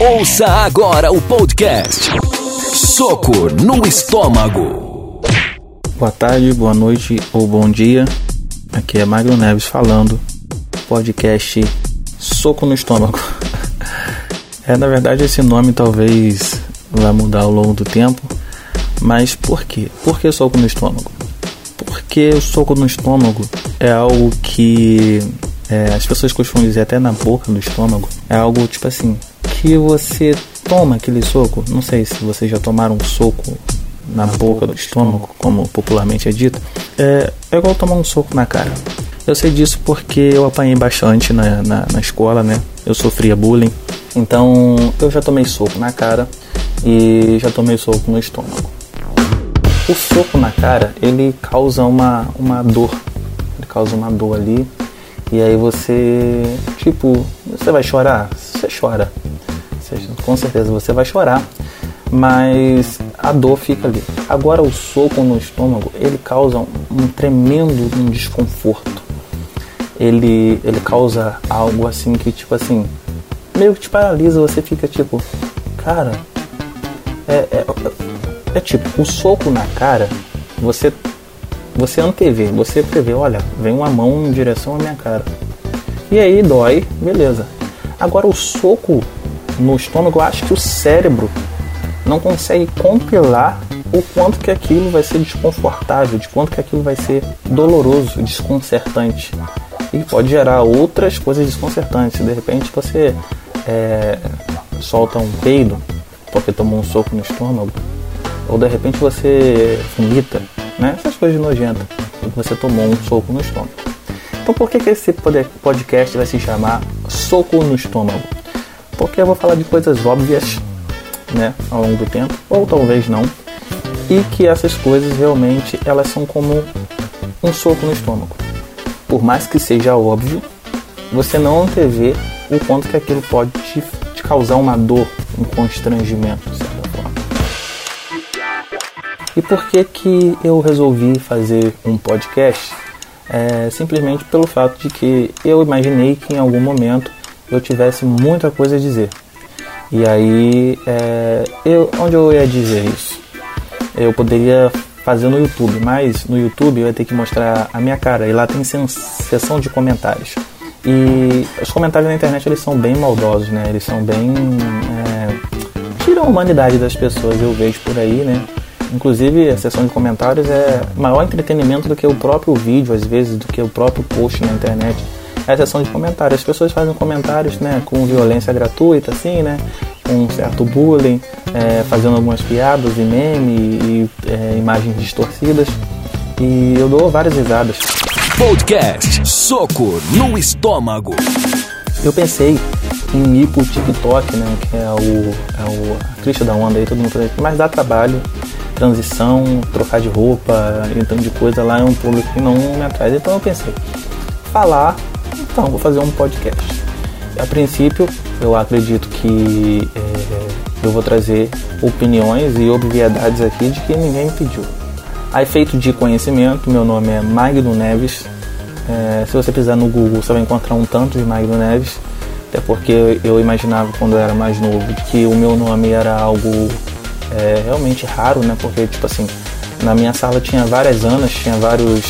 Ouça agora o podcast Soco no Estômago. Boa tarde, boa noite ou bom dia. Aqui é Magno Neves falando. Podcast Soco no Estômago. É, na verdade, esse nome talvez vai mudar ao longo do tempo. Mas por quê? Por que soco no estômago? Porque o soco no estômago é algo que é, as pessoas costumam dizer até na boca do estômago. É algo tipo assim, que você toma aquele soco. Não sei se vocês já tomaram um soco na boca do estômago, como popularmente é dito. É, é igual tomar um soco na cara. Eu sei disso porque eu apanhei bastante na, na, na escola, né? Eu sofria bullying. Então eu já tomei soco na cara e já tomei soco no estômago. O soco na cara, ele causa uma, uma dor. Ele causa uma dor ali. E aí você, tipo, você vai chorar? Você chora. Com certeza você vai chorar. Mas a dor fica ali. Agora o soco no estômago, ele causa um, tremendo um desconforto. Ele, ele causa algo assim que, tipo assim, meio que te paralisa, você fica tipo, cara, é, é, é tipo, o soco na cara, você você antevê, você prevê, olha, vem uma mão em direção à minha cara. E aí dói, beleza. Agora o soco no estômago, acho que o cérebro não consegue compilar o quanto que aquilo vai ser desconfortável, de quanto que aquilo vai ser doloroso, desconcertante. E pode gerar outras coisas desconcertantes. De repente você é, solta um peido porque tomou um soco no estômago, ou de repente você vomita, né? Essas coisas nojentas, porque você tomou um soco no estômago. Então por que, que esse podcast vai se chamar Soco no Estômago? Porque eu vou falar de coisas óbvias, né, ao longo do tempo, ou talvez não, e que essas coisas realmente elas são como um soco no estômago. Por mais que seja óbvio, você não antevê o quanto que aquilo pode te, te causar uma dor, um constrangimento, de certa forma. E por que que eu resolvi fazer um podcast? É, simplesmente pelo fato de que eu imaginei que em algum momento eu tivesse muita coisa a dizer. E aí, é, eu, onde eu ia dizer isso? Eu poderia fazer no YouTube, mas no YouTube eu ia ter que mostrar a minha cara e lá tem seção de comentários. E os comentários na internet eles são bem maldosos, né? Eles são bem. É, tiram a humanidade das pessoas, eu vejo por aí, né? Inclusive a seção de comentários é maior entretenimento do que o próprio vídeo, às vezes, do que o próprio post na internet. É a seção de comentários. As pessoas fazem comentários né, com violência gratuita, assim, né? Com um certo bullying, é, fazendo algumas piadas e meme e é, imagens distorcidas. E eu dou várias risadas. Podcast Soco no Estômago. Eu pensei em ir pro TikTok, né? Que é o, é o a crista da onda aí, todo mundo fala, mas dá trabalho, transição, trocar de roupa, então de coisa lá é um público que não me atrai. Então eu pensei, falar, então vou fazer um podcast. A princípio, eu acredito que é, eu vou trazer opiniões e obviedades aqui de que ninguém me pediu. A efeito de conhecimento, meu nome é Magno Neves. É, se você pisar no Google, você vai encontrar um tanto de Magno Neves. Até porque eu imaginava quando eu era mais novo que o meu nome era algo é, realmente raro, né? Porque, tipo assim, na minha sala tinha várias Anas, tinha vários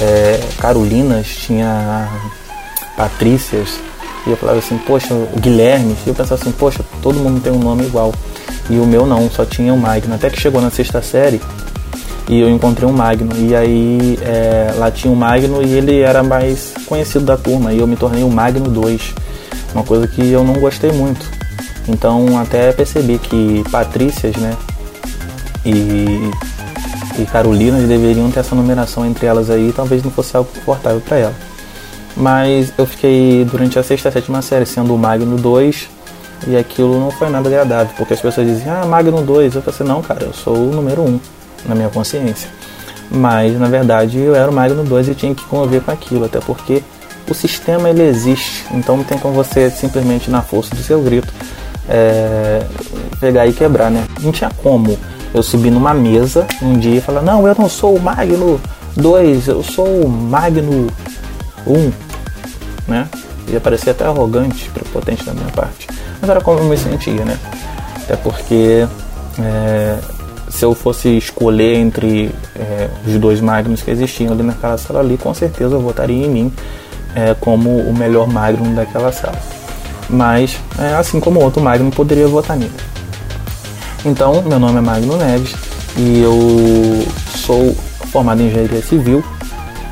é, Carolinas, tinha Patrícias. E eu falava assim, poxa, o Guilherme. E eu pensava assim, poxa, todo mundo tem um nome igual. E o meu não, só tinha o Magno. Até que chegou na sexta série, e eu encontrei um Magno. E aí é, lá tinha um Magno e ele era mais conhecido da turma. E eu me tornei o Magno 2. Uma coisa que eu não gostei muito. Então até percebi que Patrícias, né? E, e Carolinas deveriam ter essa numeração entre elas aí. Talvez não fosse algo confortável para ela. Mas eu fiquei durante a sexta e sétima série sendo o Magno 2 e aquilo não foi nada agradável, porque as pessoas diziam, ah, Magno 2. Eu falei assim, não, cara, eu sou o número 1 na minha consciência. Mas na verdade eu era o Magno 2 e tinha que conviver com aquilo, até porque o sistema ele existe, então não tem como você simplesmente na força do seu grito é, pegar e quebrar, né? Não tinha como eu subir numa mesa um dia e falar, não, eu não sou o Magno 2, eu sou o Magno 1, né? Ia parecer até arrogante, prepotente da minha parte. mas era como eu me sentia, né? Até porque é, se eu fosse escolher entre é, os dois Magnums que existiam ali naquela sala ali, com certeza eu votaria em mim é, como o melhor Magnum daquela sala. Mas, é, assim como outro Magnum, poderia votar nele. Então, meu nome é Magno Neves e eu sou formado em engenharia civil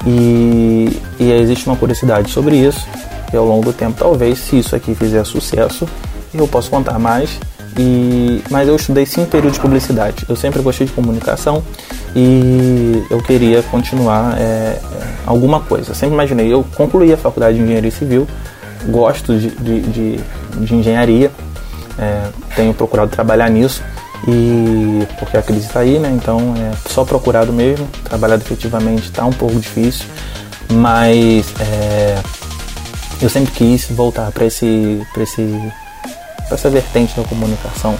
e, e existe uma curiosidade sobre isso e ao longo do tempo, talvez, se isso aqui fizer sucesso, eu posso contar mais e, mas eu estudei cinco períodos de publicidade. Eu sempre gostei de comunicação e eu queria continuar é alguma coisa. Eu sempre imaginei, eu concluí a faculdade de engenharia civil, gosto de, de, de, de engenharia, é, tenho procurado trabalhar nisso e porque a crise está aí, né? Então é só procurado mesmo. Trabalhar efetivamente está um pouco difícil, mas é, eu sempre quis voltar para esse, esse para essa vertente da comunicação.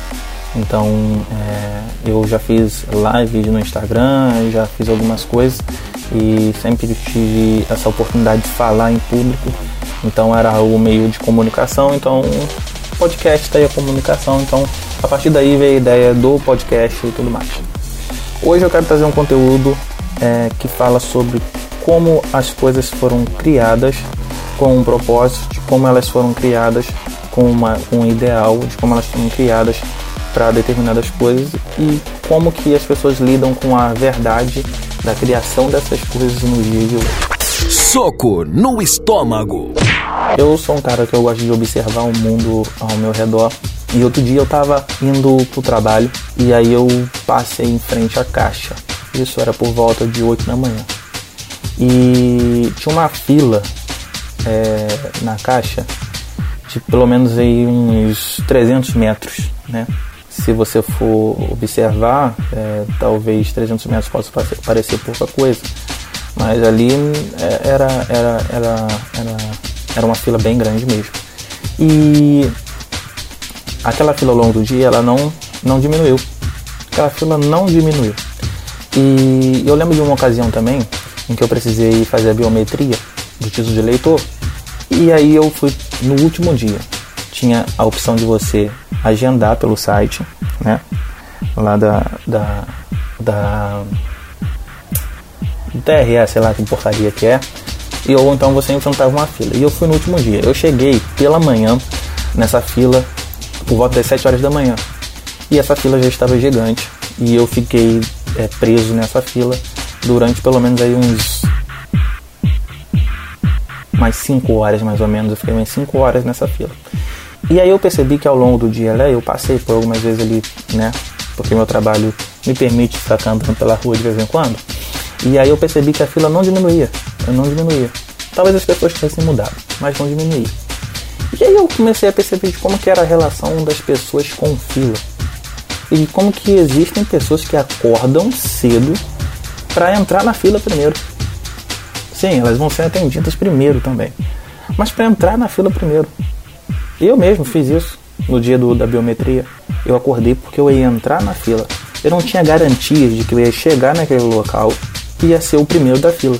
Então é, eu já fiz live no Instagram, já fiz algumas coisas e sempre tive essa oportunidade de falar em público. Então era o meio de comunicação. Então podcast está aí a comunicação. Então a partir daí veio a ideia do podcast e tudo mais. Hoje eu quero trazer um conteúdo é, que fala sobre como as coisas foram criadas com um propósito, de como elas foram criadas com uma, um ideal de como elas foram criadas para determinadas coisas e como que as pessoas lidam com a verdade da criação dessas coisas no dia de hoje. Soco no estômago. Eu sou um cara que eu gosto de observar o mundo ao meu redor. E outro dia eu tava indo pro trabalho e aí eu passei em frente à caixa. Isso era por volta de 8 da manhã. E tinha uma fila é, na caixa de pelo menos aí uns 300 metros, né? Se você for observar, é, talvez 300 metros possa parecer pouca coisa, mas ali é, era, era, era, era, era uma fila bem grande mesmo. E aquela fila ao longo do dia, ela não, não diminuiu. Aquela fila não diminuiu. E eu lembro de uma ocasião também em que eu precisei fazer a biometria do título de eleitor e aí eu fui no último dia. Tinha a opção de você agendar pelo site, né? Lá da. da. da. TRE, sei lá que porcaria que é. E ou então você enfrentava uma fila. E eu fui no último dia. Eu cheguei pela manhã nessa fila por volta das 7 horas da manhã. E essa fila já estava gigante. E eu fiquei é, preso nessa fila durante pelo menos aí uns mais 5 horas mais ou menos, eu fiquei mais 5 horas nessa fila. E aí eu percebi que ao longo do dia, né, eu passei por algumas vezes ali, né, porque meu trabalho me permite ficar andando pela rua de vez em quando. E aí eu percebi que a fila não diminuía, eu não diminuía. Talvez as pessoas tivessem mudado, mas não diminuía. E aí eu comecei a perceber de como que era a relação das pessoas com fila. E de como que existem pessoas que acordam cedo para entrar na fila primeiro. Sim, elas vão ser atendidas primeiro também. Mas para entrar na fila primeiro. Eu mesmo fiz isso no dia do, da biometria. Eu acordei porque eu ia entrar na fila. Eu não tinha garantias de que eu ia chegar naquele local e ia ser o primeiro da fila.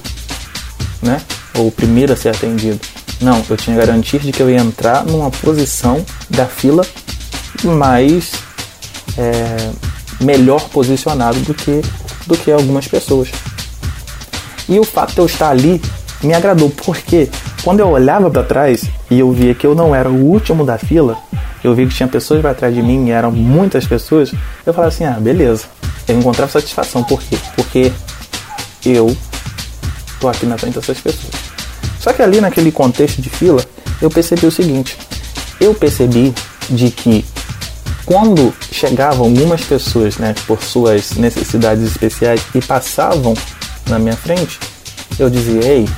Né? Ou o primeiro a ser atendido. Não, eu tinha garantias de que eu ia entrar numa posição da fila mais é, melhor posicionado do que, do que algumas pessoas. E o fato de eu estar ali me agradou, porque quando eu olhava para trás e eu via que eu não era o último da fila, eu vi que tinha pessoas para trás de mim eram muitas pessoas, eu falava assim: ah, beleza. Eu encontrava satisfação. Por quê? Porque eu tô aqui na frente dessas pessoas. Só que ali naquele contexto de fila, eu percebi o seguinte: eu percebi de que quando chegavam algumas pessoas, né, por suas necessidades especiais e passavam na minha frente, eu dizia, ei,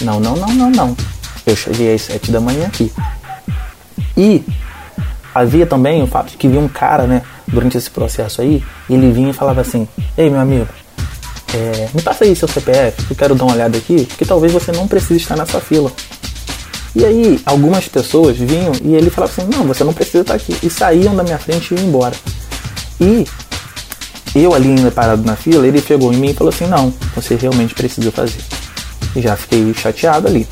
não, não, não, não, não. Eu cheguei às sete da manhã aqui. E havia também o fato de que vinha um cara, né, durante esse processo aí, ele vinha e falava assim, ei meu amigo, é, me passa aí seu CPF, eu quero dar uma olhada aqui, porque talvez você não precise estar nessa fila. E aí, algumas pessoas vinham e ele falava assim: Não, você não precisa estar aqui. E saíam da minha frente e iam embora. E eu ali ainda parado na fila, ele pegou em mim e falou assim: Não, você realmente precisa fazer. E já fiquei chateado ali.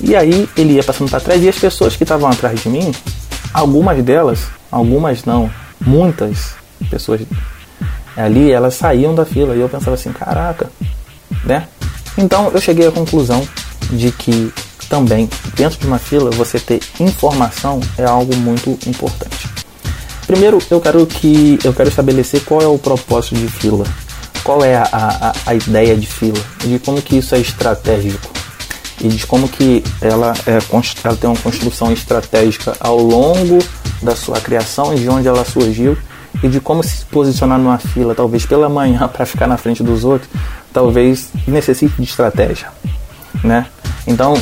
E aí ele ia passando para trás e as pessoas que estavam atrás de mim algumas delas, algumas não, muitas pessoas ali, elas saíam da fila e eu pensava assim, caraca, né? Então eu cheguei à conclusão de que também dentro de uma fila você ter informação é algo muito importante. Primeiro eu quero que eu quero estabelecer qual é o propósito de fila, qual é a, a, a ideia de fila, de como que isso é estratégico e de como que ela, é, ela tem uma construção estratégica ao longo da sua criação e de onde ela surgiu e de como se posicionar numa fila, talvez pela manhã para ficar na frente dos outros, talvez necessite de estratégia, né? Então,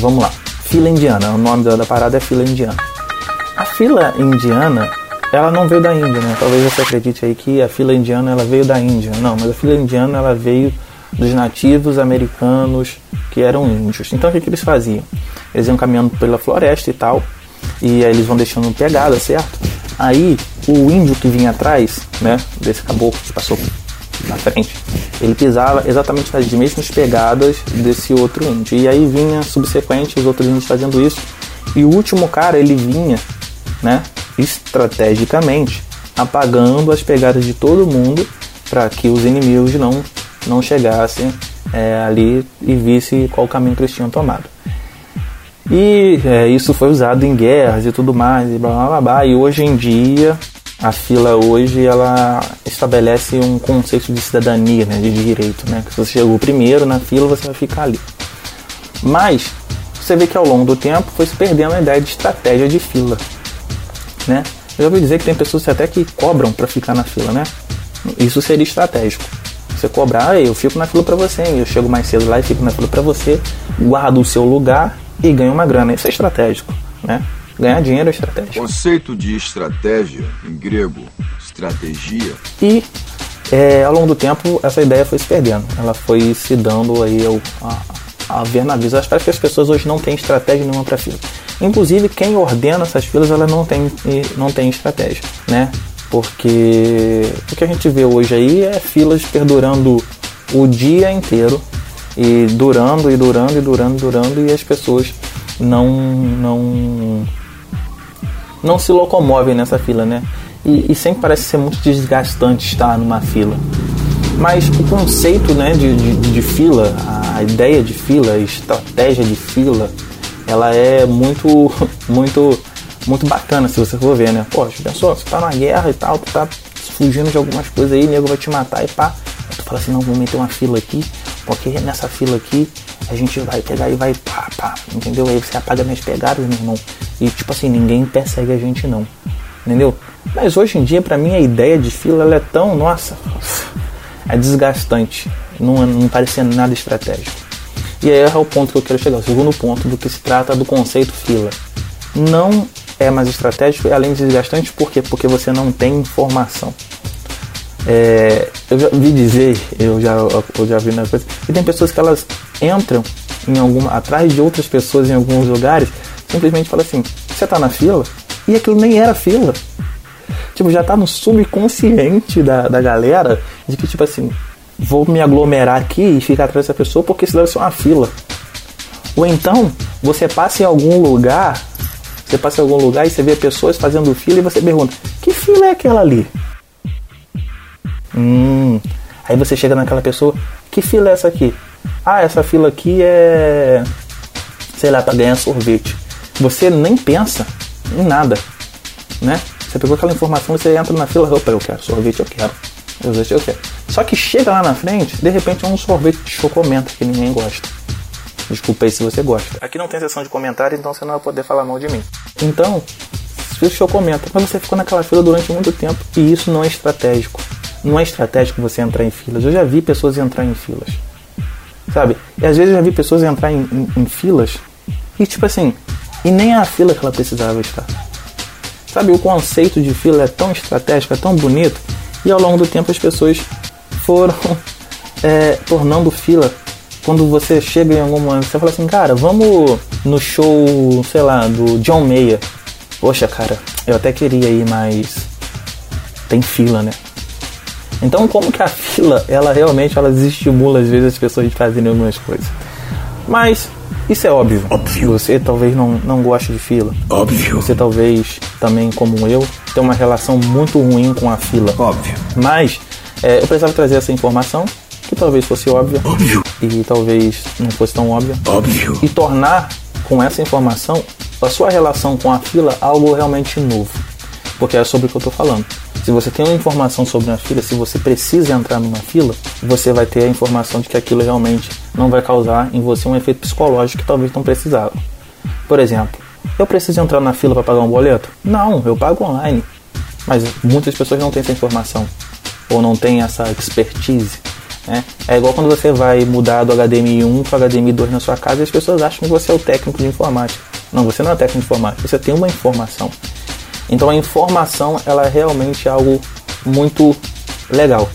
vamos lá. Fila indiana, o nome da parada é fila indiana. A fila indiana, ela não veio da Índia, né? Talvez você acredite aí que a fila indiana ela veio da Índia. Não, mas a fila indiana ela veio dos nativos americanos que eram índios. Então o que, que eles faziam? Eles iam caminhando pela floresta e tal, e aí eles vão deixando pegada, certo? Aí o índio que vinha atrás, né, desse caboclo que passou na frente, ele pisava exatamente nas mesmas pegadas desse outro índio. E aí vinha subsequente os outros índios fazendo isso. E o último cara, ele vinha, né, estrategicamente apagando as pegadas de todo mundo para que os inimigos não não chegassem é, ali e visse qual caminho que eles tinham tomado. E é, isso foi usado em guerras e tudo mais, e blá, blá, blá, blá. E hoje em dia, a fila hoje, ela estabelece um conceito de cidadania, né, de direito, né? Que se você chegou primeiro na fila, você vai ficar ali. Mas, você vê que ao longo do tempo foi se perdendo a ideia de estratégia de fila, né? Eu já ouvi dizer que tem pessoas até que cobram para ficar na fila, né? Isso seria estratégico. Você cobrar, eu fico na fila para você, eu chego mais cedo lá e fico na fila para você, guardo o seu lugar e ganho uma grana. Isso é estratégico, né? Ganhar dinheiro é estratégico. Conceito de estratégia, em grego, estratégia. E é, ao longo do tempo essa ideia foi se perdendo. Ela foi se dando aí ao, a, a ver na visa. Acho que as pessoas hoje não têm estratégia nenhuma para fila. Inclusive quem ordena essas filas ela não tem, não tem estratégia, né? Porque o que a gente vê hoje aí é filas perdurando o dia inteiro e durando e durando e durando e durando e as pessoas não não não se locomovem nessa fila, né? E, e, sempre parece ser muito desgastante estar numa fila. Mas o conceito né, de, de, de fila, a ideia de fila, a estratégia de fila, ela é muito, muito muito bacana se você for ver, né? Poxa, pensou, você tá numa guerra e tal, tu tá fugindo de algumas coisas aí, o nego vai te matar e pá. tu fala assim, não, vou meter uma fila aqui, porque nessa fila aqui a gente vai pegar e vai pá, pá, entendeu? Aí você apaga minhas pegadas, meu irmão. E tipo assim, ninguém persegue a gente não, entendeu? Mas hoje em dia, para mim, a ideia de fila ela é tão, nossa, é desgastante. Não, não parece nada estratégico. E aí é o ponto que eu quero chegar, o segundo ponto do que se trata do conceito fila. Não é mais estratégico e além de desgastante, por quê? Porque você não tem informação. É, eu já vi dizer, eu já, eu já vi na coisa, que tem pessoas que elas entram em alguma, atrás de outras pessoas em alguns lugares, simplesmente fala assim, você tá na fila? E aquilo nem era fila. Tipo, já tá no subconsciente da, da galera de que, tipo assim, vou me aglomerar aqui e ficar atrás dessa pessoa porque isso deve ser uma fila. Ou então, você passa em algum lugar você passa em algum lugar e você vê pessoas fazendo fila e você pergunta: que fila é aquela ali? Hum. Aí você chega naquela pessoa: que fila é essa aqui? Ah, essa fila aqui é. sei lá, para ganhar sorvete. Você nem pensa em nada, né? Você pegou aquela informação, você entra na fila, opa, eu quero sorvete, eu quero. Sorvete eu quero. Só que chega lá na frente, de repente é um sorvete de chocomenta que ninguém gosta. Desculpa aí se você gosta. Aqui não tem seção de comentário, então você não vai poder falar mal de mim. Então, se o comenta, mas você ficou naquela fila durante muito tempo e isso não é estratégico. Não é estratégico você entrar em filas. Eu já vi pessoas entrar em filas. Sabe? E às vezes eu já vi pessoas entrar em, em, em filas e tipo assim, e nem a fila que ela precisava estar. Sabe, o conceito de fila é tão estratégico, é tão bonito, e ao longo do tempo as pessoas foram é, tornando fila quando você chega em algum momento, você fala assim, cara, vamos no show, sei lá, do John Mayer. Poxa, cara, eu até queria ir, mas tem fila, né? Então, como que a fila, ela realmente ela desestimula às vezes as pessoas de fazerem algumas coisas? Mas isso é óbvio. Óbvio. Você talvez não, não goste de fila. Óbvio. Você talvez também, como eu, tem uma relação muito ruim com a fila. Óbvio. Mas é, eu precisava trazer essa informação, que talvez fosse óbvia Óbvio. e talvez não fosse tão óbvia, Óbvio. e tornar com essa informação a sua relação com a fila algo realmente novo. Porque é sobre o que eu estou falando. Se você tem uma informação sobre uma fila, se você precisa entrar numa fila, você vai ter a informação de que aquilo realmente não vai causar em você um efeito psicológico que talvez não precisava. Por exemplo, eu preciso entrar na fila para pagar um boleto? Não, eu pago online. Mas muitas pessoas não têm essa informação ou não têm essa expertise. Né? É igual quando você vai mudar do HDMI 1 para HDMI 2 na sua casa e as pessoas acham que você é o técnico de informática. Não, você não é técnico de informática, você tem uma informação. Então a informação ela é realmente algo muito legal.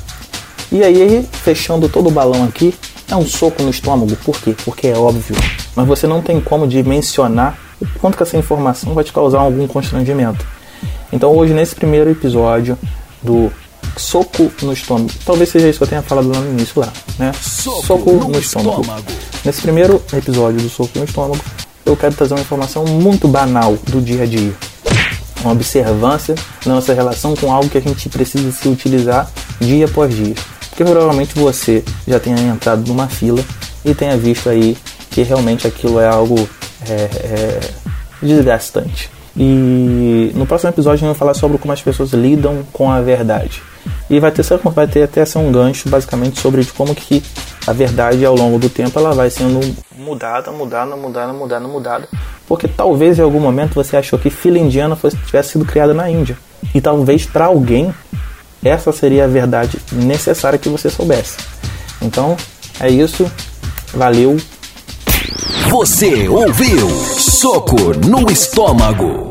E aí, fechando todo o balão aqui, é um soco no estômago. Por quê? Porque é óbvio. Mas você não tem como dimensionar o quanto que essa informação vai te causar algum constrangimento. Então hoje, nesse primeiro episódio do soco no estômago, talvez seja isso que eu tenha falado lá no início lá, né? Soco no estômago. Nesse primeiro episódio do soco no estômago, eu quero trazer uma informação muito banal do dia a dia uma observância na nossa relação com algo que a gente precisa se utilizar dia após dia. Porque provavelmente você já tenha entrado numa fila e tenha visto aí que realmente aquilo é algo é, é, desgastante. E no próximo episódio gente vai falar sobre como as pessoas lidam com a verdade. E vai ter, vai ter até ser um gancho basicamente sobre de como que a verdade ao longo do tempo ela vai sendo mudada, mudada, mudada, mudada, mudada. Porque talvez em algum momento você achou que fila indiana fosse, tivesse sido criada na Índia. E talvez para alguém essa seria a verdade necessária que você soubesse. Então é isso. Valeu. Você ouviu Soco no Estômago.